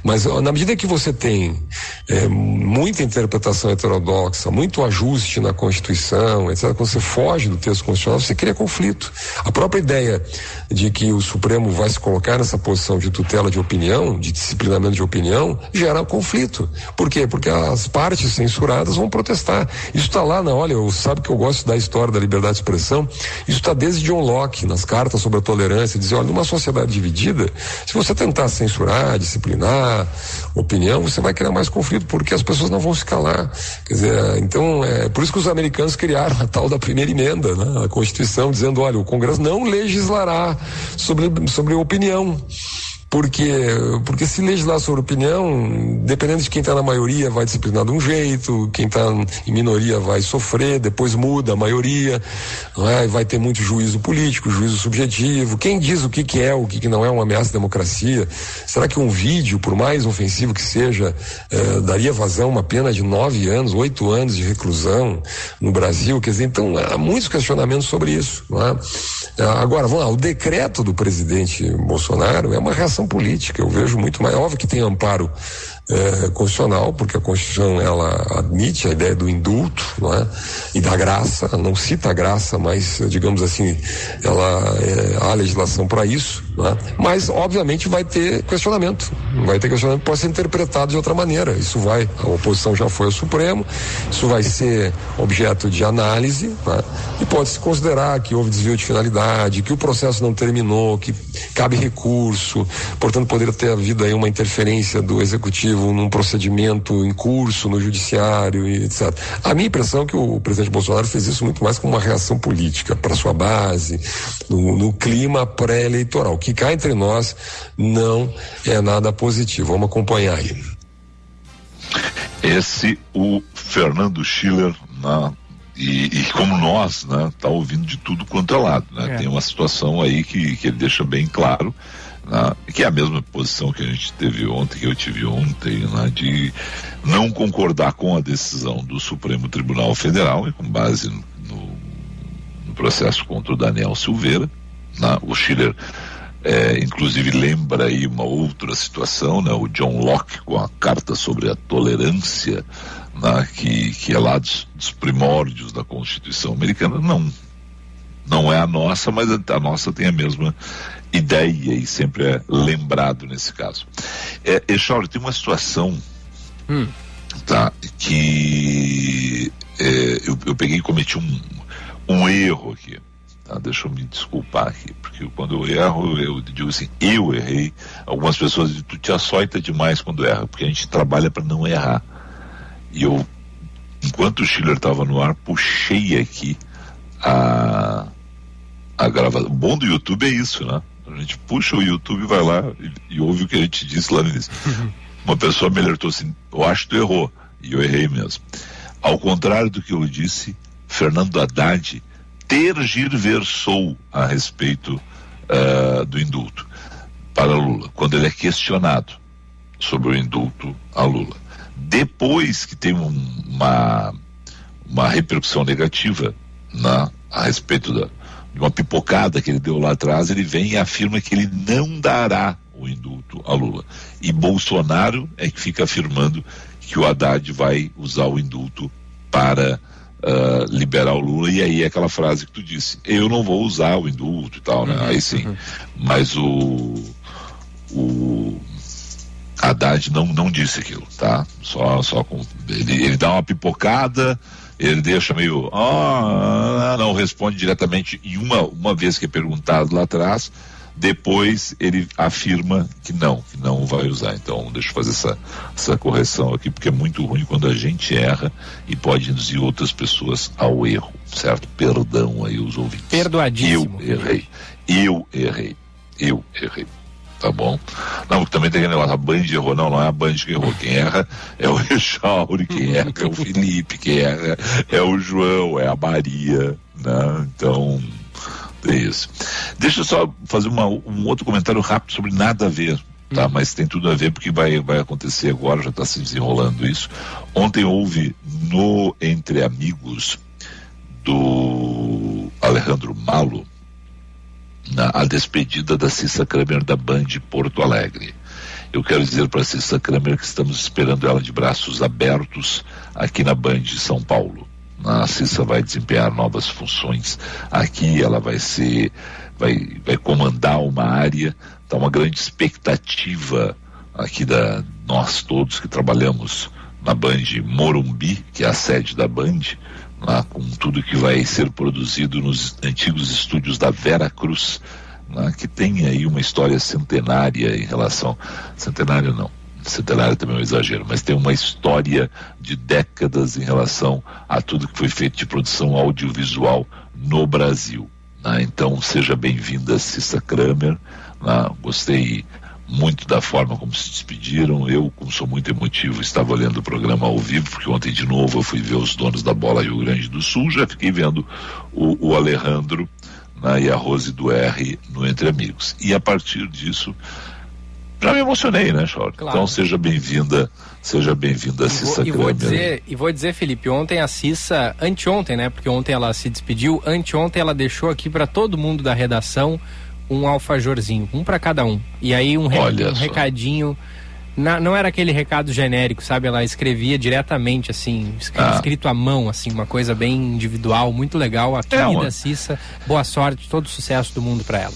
mas na medida que você tem é, muita interpretação heterodoxa, muito ajuste na Constituição, etc., quando você foge do texto constitucional, você cria conflito. A própria ideia de que o Supremo vai se colocar nessa posição de tutela de opinião, de disciplinamento de opinião, gera conflito. Por quê? Porque as partes censuradas vão protestar. Isso está lá na, olha, eu sabe que eu gosto da história da liberdade de expressão, isso está desde John Locke, nas cartas sobre a tolerância, dizer, olha, numa sociedade dividida, se você tentar censurar, disciplinar opinião, você vai criar mais conflito, porque as pessoas não vão se calar. Quer dizer, então, é por isso que os americanos criaram a tal da primeira emenda, né? a Constituição, dizendo, olha, o Congresso não legislará sobre, sobre opinião. Porque, porque se legislar sobre opinião, dependendo de quem está na maioria, vai disciplinar de um jeito, quem está em minoria vai sofrer, depois muda a maioria, é? vai ter muito juízo político, juízo subjetivo. Quem diz o que, que é, o que, que não é uma ameaça à democracia? Será que um vídeo, por mais ofensivo que seja, eh, daria vazão uma pena de nove anos, oito anos de reclusão no Brasil? Quer dizer, então há muitos questionamentos sobre isso. É? Agora, vamos lá, o decreto do presidente Bolsonaro é uma reação política. Eu vejo muito mais. Óbvio que tem amparo é, constitucional, porque a Constituição ela admite a ideia do indulto não é? e da graça, não cita a graça, mas digamos assim, ela é, há legislação para isso, não é? mas obviamente vai ter questionamento, vai ter questionamento pode ser interpretado de outra maneira. Isso vai, a oposição já foi ao Supremo, isso vai ser objeto de análise é? e pode se considerar que houve desvio de finalidade, que o processo não terminou, que cabe recurso, portanto poderia ter havido aí uma interferência do executivo num procedimento em curso no judiciário e etc. A minha impressão é que o presidente Bolsonaro fez isso muito mais como uma reação política para sua base, no, no clima pré-eleitoral. que cá entre nós não é nada positivo. Vamos acompanhar aí. Esse o Fernando Schiller na e, e, como nós, né, tá ouvindo de tudo quanto é lado, né? É. Tem uma situação aí que, que ele deixa bem claro que é a mesma posição que a gente teve ontem, que eu tive ontem, né, de não concordar com a decisão do Supremo Tribunal Federal, e com base no, no processo contra o Daniel Silveira. Né, o Schiller, é, inclusive, lembra aí uma outra situação, né, o John Locke com a carta sobre a tolerância, né, que, que é lá dos, dos primórdios da Constituição americana. Não, não é a nossa, mas a nossa tem a mesma ideia e sempre é lembrado nesse caso. É, Echauri, tem uma situação hum. tá, que é, eu, eu, peguei e cometi um, um erro aqui. Tá? Deixa eu me desculpar aqui, porque quando eu erro, eu digo assim, eu errei. Algumas pessoas dizem, tu te açoita demais quando erra, porque a gente trabalha para não errar. E eu, enquanto o Schiller estava no ar, puxei aqui a, a gravação. O bom do YouTube é isso, né? A gente puxa o YouTube, vai lá e, e ouve o que a gente disse lá no início. Uma pessoa me alertou assim, eu acho que tu errou. E eu errei mesmo. Ao contrário do que eu disse, Fernando Haddad tergiversou a respeito uh, do indulto para Lula, quando ele é questionado sobre o indulto a Lula. Depois que tem um, uma, uma repercussão negativa na, a respeito da, uma pipocada que ele deu lá atrás, ele vem e afirma que ele não dará o indulto a Lula. E Bolsonaro é que fica afirmando que o Haddad vai usar o indulto para uh, liberar o Lula. E aí é aquela frase que tu disse: eu não vou usar o indulto e tal, né? Uhum, aí sim. Uhum. Mas o. O Haddad não, não disse aquilo, tá? Só, só com. Ele, ele dá uma pipocada ele deixa meio, ah, não responde diretamente e uma, uma vez que é perguntado lá atrás, depois ele afirma que não, que não vai usar. Então, deixa eu fazer essa, essa correção aqui, porque é muito ruim quando a gente erra e pode induzir outras pessoas ao erro, certo? Perdão aí os ouvintes. Perdoadíssimo. Eu errei. Eu errei. Eu errei tá bom? Não, também tem aquele negócio, a Band errou, não, não é a Band que errou, quem erra é o Echauri, quem erra é o Felipe, quem erra é o João, é a Maria, né? Então, é isso. Deixa eu só fazer uma, um outro comentário rápido sobre nada a ver, tá? Hum. Mas tem tudo a ver porque vai, vai acontecer agora, já está se desenrolando isso. Ontem houve no Entre Amigos do Alejandro Malo, a despedida da Cissa Kramer da Band Porto Alegre. Eu quero dizer para a Cissa Kramer que estamos esperando ela de braços abertos aqui na Band de São Paulo. A Cissa vai desempenhar novas funções aqui, ela vai ser, vai, vai comandar uma área, está uma grande expectativa aqui da nós todos que trabalhamos na Band Morumbi, que é a sede da Band, com tudo que vai ser produzido nos antigos estúdios da Vera Cruz, que tem aí uma história centenária em relação. Centenária não. Centenário também é um exagero, mas tem uma história de décadas em relação a tudo que foi feito de produção audiovisual no Brasil. Né? Então, seja bem-vinda, Cissa Kramer. Né? Gostei muito da forma como se despediram. Eu, como sou muito emotivo, estava olhando o programa ao vivo, porque ontem de novo eu fui ver os donos da bola Rio Grande do Sul, já fiquei vendo o, o Alejandro né, e a Rose do R no Entre Amigos. E a partir disso, já me emocionei, né, Chor? Claro. Então seja bem-vinda, seja bem-vinda, Cissa e vou, dizer, e vou dizer, Felipe, ontem a Cissa, anteontem, né? Porque ontem ela se despediu, anteontem ela deixou aqui para todo mundo da redação um alfajorzinho, um para cada um. E aí um, re um recadinho. Na, não era aquele recado genérico, sabe? Ela escrevia diretamente, assim, escrito, ah. escrito à mão, assim, uma coisa bem individual, muito legal. A querida é, Cissa, boa sorte, todo o sucesso do mundo para ela.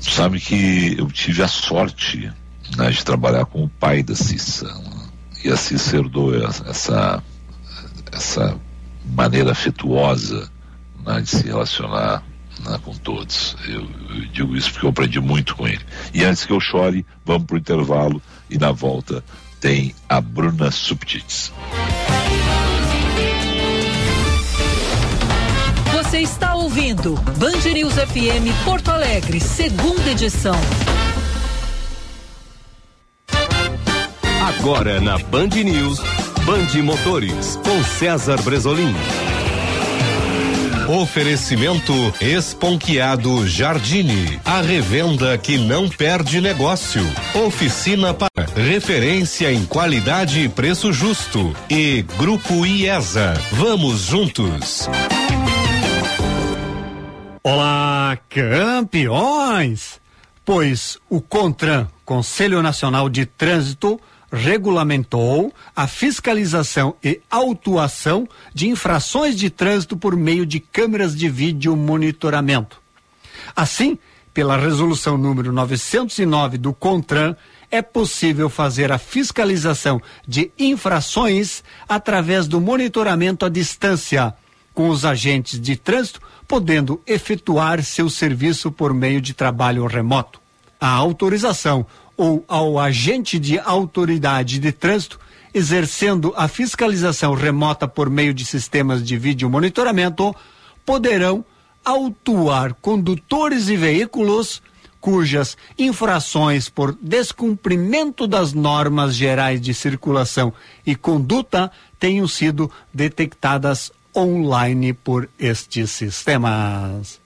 Sabe que eu tive a sorte né, de trabalhar com o pai da Cissa. E a Cissa herdou essa, essa maneira afetuosa né, de se relacionar né, com todos. Eu, eu, digo isso porque eu aprendi muito com ele. E antes que eu chore, vamos para o intervalo e na volta tem a Bruna Subtits. Você está ouvindo Band News FM Porto Alegre, segunda edição. Agora na Band News, Band Motores, com César Bresolim. Oferecimento Esponquiado Jardine. A revenda que não perde negócio. Oficina para referência em qualidade e preço justo. E Grupo IESA. Vamos juntos. Olá, campeões! Pois o CONTRAN, Conselho Nacional de Trânsito, regulamentou a fiscalização e autuação de infrações de trânsito por meio de câmeras de vídeo monitoramento. Assim, pela resolução número 909 do CONTRAN, é possível fazer a fiscalização de infrações através do monitoramento à distância, com os agentes de trânsito podendo efetuar seu serviço por meio de trabalho remoto. A autorização ou ao agente de autoridade de trânsito exercendo a fiscalização remota por meio de sistemas de vídeo monitoramento poderão autuar condutores e veículos cujas infrações por descumprimento das normas gerais de circulação e conduta tenham sido detectadas online por estes sistemas.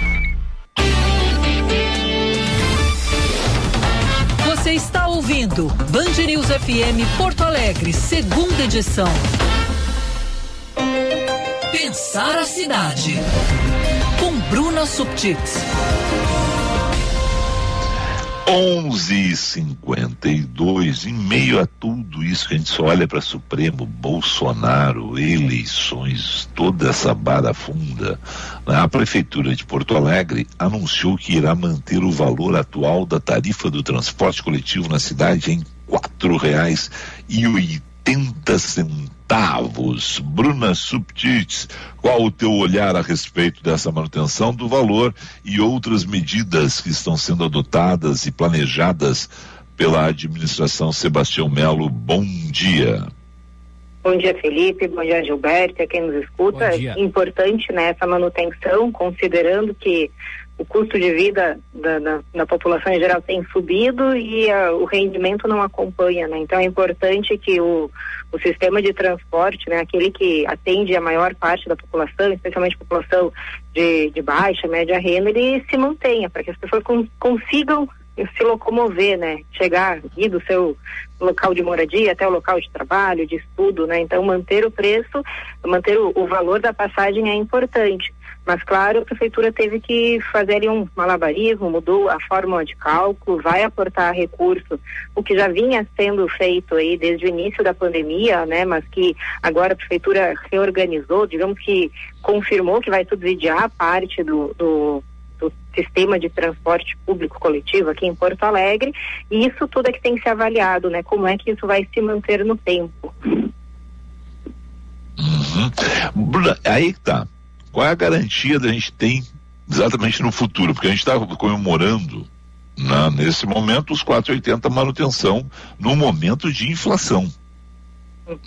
Você está ouvindo Band News FM Porto Alegre, segunda edição. Pensar a cidade. Com Bruna Subtits. 11:52 em meio a tudo isso que a gente só olha para Supremo, Bolsonaro, eleições, toda essa barafunda, né? a prefeitura de Porto Alegre anunciou que irá manter o valor atual da tarifa do transporte coletivo na cidade em oitenta centavos. Bruna Subtits, qual o teu olhar a respeito dessa manutenção do valor e outras medidas que estão sendo adotadas e planejadas pela administração Sebastião Melo? Bom dia. Bom dia, Felipe. Bom dia, Gilberto. A quem nos escuta. Importante né, essa manutenção, considerando que o custo de vida da, da, da população em geral tem subido e a, o rendimento não acompanha, né? Então é importante que o, o sistema de transporte, né, aquele que atende a maior parte da população, especialmente a população de, de baixa, média renda, ele se mantenha, para que as pessoas con consigam se locomover, né? Chegar ir do seu local de moradia até o local de trabalho, de estudo, né? Então manter o preço, manter o, o valor da passagem é importante. Mas, claro, a prefeitura teve que fazer um malabarismo, mudou a fórmula de cálculo, vai aportar recurso, o que já vinha sendo feito aí desde o início da pandemia, né? Mas que agora a prefeitura reorganizou, digamos que confirmou que vai subsidiar parte do, do do sistema de transporte público coletivo aqui em Porto Alegre, e isso tudo é que tem que ser avaliado, né? Como é que isso vai se manter no tempo. Uhum. Aí tá. Qual é a garantia da gente tem exatamente no futuro? Porque a gente está comemorando na, nesse momento os 4,80 manutenção no momento de inflação.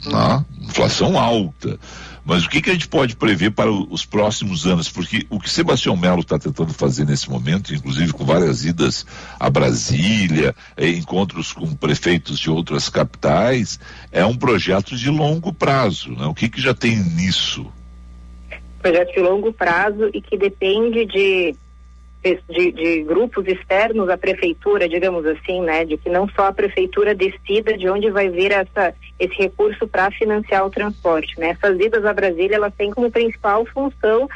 Na, inflação alta. Mas o que, que a gente pode prever para os próximos anos? Porque o que Sebastião Melo está tentando fazer nesse momento, inclusive com várias idas a Brasília, eh, encontros com prefeitos de outras capitais, é um projeto de longo prazo. Né? O que, que já tem nisso? Projeto de longo prazo e que depende de, de, de, grupos externos à prefeitura, digamos assim, né, de que não só a prefeitura decida de onde vai vir essa, esse recurso para financiar o transporte, né? Essas idas a Brasília, elas têm como principal função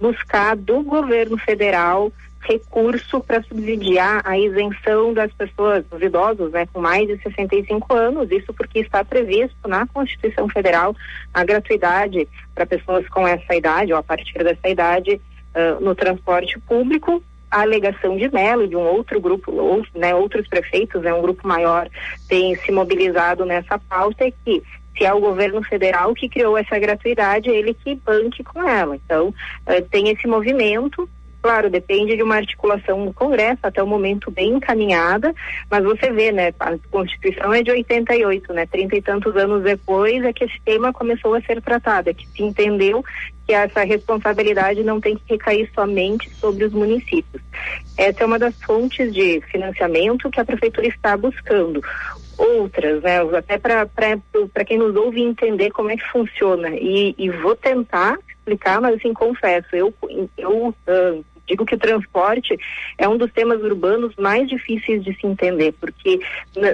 buscar do governo federal recurso para subsidiar a isenção das pessoas, dos idosos, né, com mais de 65 anos, isso porque está previsto na Constituição Federal a gratuidade para pessoas com essa idade ou a partir dessa idade uh, no transporte público. A alegação de Melo, de um outro grupo, ou, né, outros prefeitos, né, um grupo maior, tem se mobilizado nessa pauta é que se é o governo federal que criou essa gratuidade, ele que banque com ela. Então, tem esse movimento Claro, depende de uma articulação no Congresso, até o momento bem encaminhada, mas você vê, né, a Constituição é de 88, né, trinta e tantos anos depois é que esse tema começou a ser tratado, é que se entendeu que essa responsabilidade não tem que recair somente sobre os municípios. Essa é uma das fontes de financiamento que a prefeitura está buscando outras, né? Até para quem nos ouve entender como é que funciona. E, e, vou tentar explicar, mas assim, confesso, eu, eu uh, Digo que o transporte é um dos temas urbanos mais difíceis de se entender, porque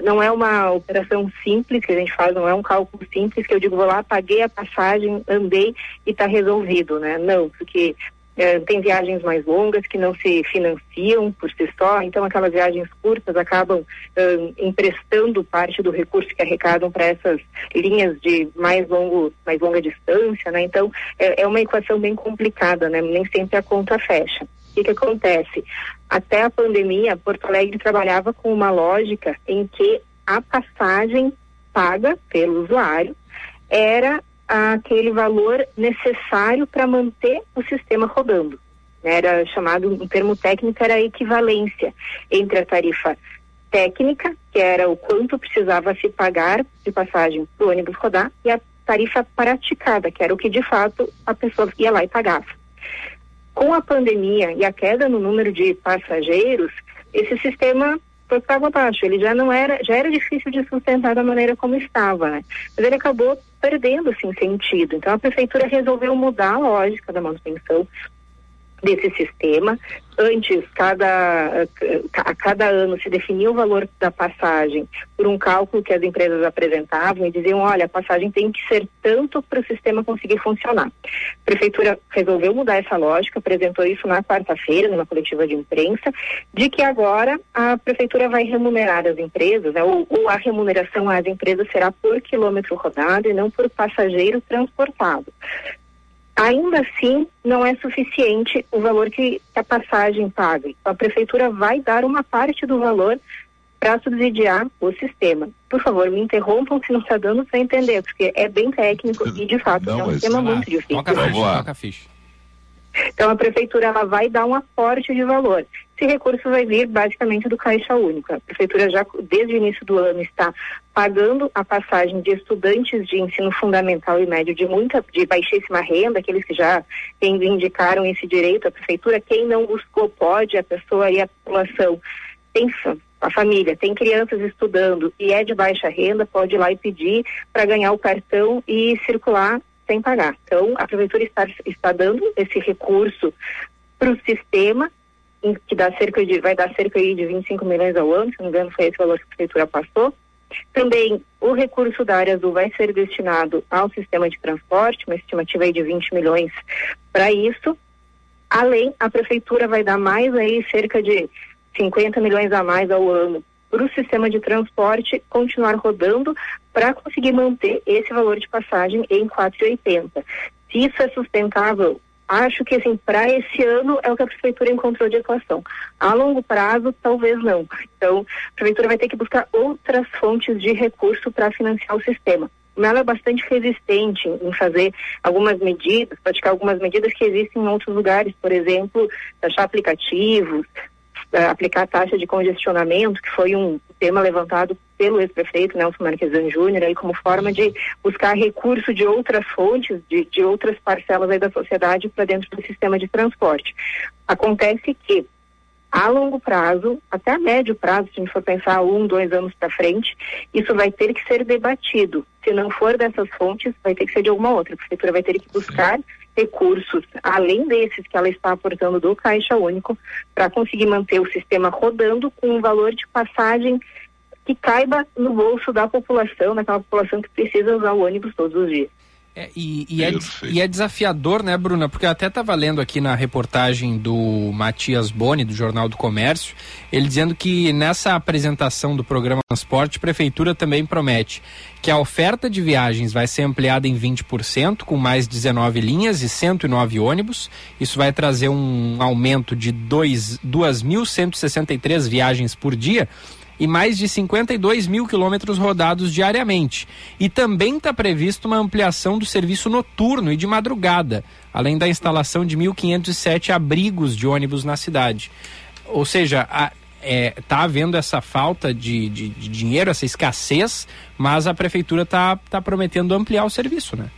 não é uma operação simples que a gente faz, não é um cálculo simples que eu digo, vou lá, paguei a passagem, andei e está resolvido, né? Não, porque é, tem viagens mais longas que não se financiam por si só, então aquelas viagens curtas acabam uh, emprestando parte do recurso que arrecadam para essas linhas de mais longo, mais longa distância, né? Então é, é uma equação bem complicada, né? Nem sempre a conta fecha. O que, que acontece? Até a pandemia, Porto Alegre trabalhava com uma lógica em que a passagem paga pelo usuário era aquele valor necessário para manter o sistema rodando. Era chamado, um termo técnico, era a equivalência entre a tarifa técnica, que era o quanto precisava se pagar de passagem para o ônibus rodar, e a tarifa praticada, que era o que de fato a pessoa ia lá e pagava. Com a pandemia e a queda no número de passageiros, esse sistema foi para água abaixo. Ele já não era, já era difícil de sustentar da maneira como estava, né? Mas ele acabou perdendo, assim, sentido. Então a prefeitura resolveu mudar a lógica da manutenção desse sistema. Antes, cada, a cada ano se definia o valor da passagem por um cálculo que as empresas apresentavam e diziam, olha, a passagem tem que ser tanto para o sistema conseguir funcionar. A prefeitura resolveu mudar essa lógica, apresentou isso na quarta-feira, numa coletiva de imprensa, de que agora a prefeitura vai remunerar as empresas, né, ou, ou a remuneração às empresas será por quilômetro rodado e não por passageiro transportado. Ainda assim, não é suficiente o valor que a passagem paga. A prefeitura vai dar uma parte do valor para subsidiar o sistema. Por favor, me interrompam se não está dando para entender, porque é bem técnico e, de fato, não, é um sistema muito difícil. Toca ficha. Então, a prefeitura ela vai dar um aporte de valor. Esse recurso vai vir basicamente do Caixa Único. A prefeitura já, desde o início do ano, está pagando a passagem de estudantes de ensino fundamental e médio de muita, de baixíssima renda, aqueles que já reivindicaram esse direito à prefeitura. Quem não buscou pode, a pessoa e a população tem a família tem crianças estudando e é de baixa renda, pode ir lá e pedir para ganhar o cartão e circular sem pagar. Então, a prefeitura está, está dando esse recurso para o sistema, que dá cerca de, vai dar cerca de 25 milhões ao ano, se não me engano, foi esse valor que a prefeitura passou. Também o recurso da área azul vai ser destinado ao sistema de transporte, uma estimativa aí de 20 milhões para isso. Além, a prefeitura vai dar mais aí cerca de 50 milhões a mais ao ano para o sistema de transporte continuar rodando para conseguir manter esse valor de passagem em 4,80. Se isso é sustentável, acho que assim, para esse ano é o que a prefeitura encontrou de equação. A longo prazo, talvez não. Então, a prefeitura vai ter que buscar outras fontes de recurso para financiar o sistema. Ela é bastante resistente em fazer algumas medidas, praticar algumas medidas que existem em outros lugares, por exemplo, achar aplicativos, uh, aplicar taxa de congestionamento, que foi um tema levantado pelo ex-prefeito Nelson Marquesan Júnior, aí como forma de buscar recurso de outras fontes, de, de outras parcelas aí da sociedade para dentro do sistema de transporte. Acontece que a longo prazo, até a médio prazo, se a gente for pensar um, dois anos para frente, isso vai ter que ser debatido. Se não for dessas fontes, vai ter que ser de alguma outra. A prefeitura vai ter que buscar recursos, além desses que ela está aportando do Caixa Único, para conseguir manter o sistema rodando com um valor de passagem que caiba no bolso da população, daquela população que precisa usar o ônibus todos os dias. É, e, e, é, e, é, desafiador, né, Bruna? Porque eu até estava lendo aqui na reportagem do Matias Boni, do Jornal do Comércio, ele dizendo que nessa apresentação do programa Transporte, a Prefeitura também promete que a oferta de viagens vai ser ampliada em 20%, com mais 19 linhas e 109 ônibus. Isso vai trazer um aumento de 2.163 viagens por dia e mais de 52 mil quilômetros rodados diariamente. E também está previsto uma ampliação do serviço noturno e de madrugada, além da instalação de 1.507 abrigos de ônibus na cidade. Ou seja, está é, tá havendo essa falta de, de, de, dinheiro, essa escassez, mas a prefeitura está tá prometendo ampliar o serviço, né?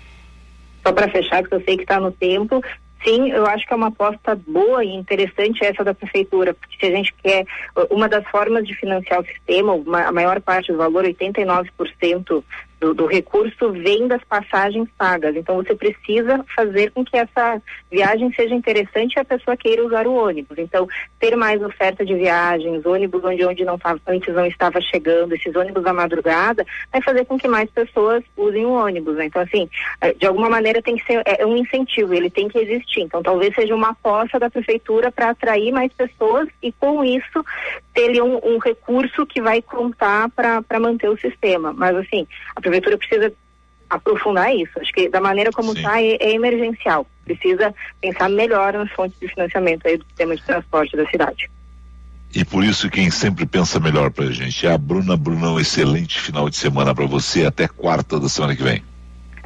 Só para fechar, porque eu sei que está no tempo, sim, eu acho que é uma aposta boa e interessante essa da prefeitura, porque se a gente quer, uma das formas de financiar o sistema, a maior parte do valor, 89% do, do, recurso vem das passagens pagas. Então você precisa fazer com que essa viagem seja interessante e a pessoa queira usar o ônibus. Então, ter mais oferta de viagens, ônibus onde, onde não tava, antes não estava chegando, esses ônibus da madrugada, vai fazer com que mais pessoas usem o ônibus. Né? Então, assim, eh, de alguma maneira tem que ser é um incentivo, ele tem que existir. Então, talvez seja uma aposta da prefeitura para atrair mais pessoas e com isso ter um, um recurso que vai contar para manter o sistema. Mas assim, a prefeitura precisa aprofundar isso. Acho que da maneira como está é, é, emergencial. Precisa pensar melhor nas fontes de financiamento aí do sistema de transporte da cidade. E por isso quem sempre pensa melhor pra gente é a Bruna Bruna, um excelente final de semana para você, até quarta da semana que vem.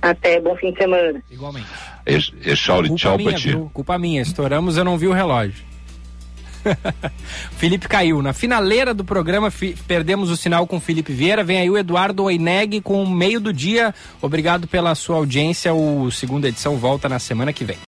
Até, bom fim de semana. Igualmente. É, é tchau minha, pra ti. Culpa minha, estouramos, eu não vi o relógio. Felipe caiu. Na finaleira do programa, perdemos o sinal com Felipe Vieira. Vem aí o Eduardo Oineg com o meio do dia. Obrigado pela sua audiência. O segunda edição volta na semana que vem.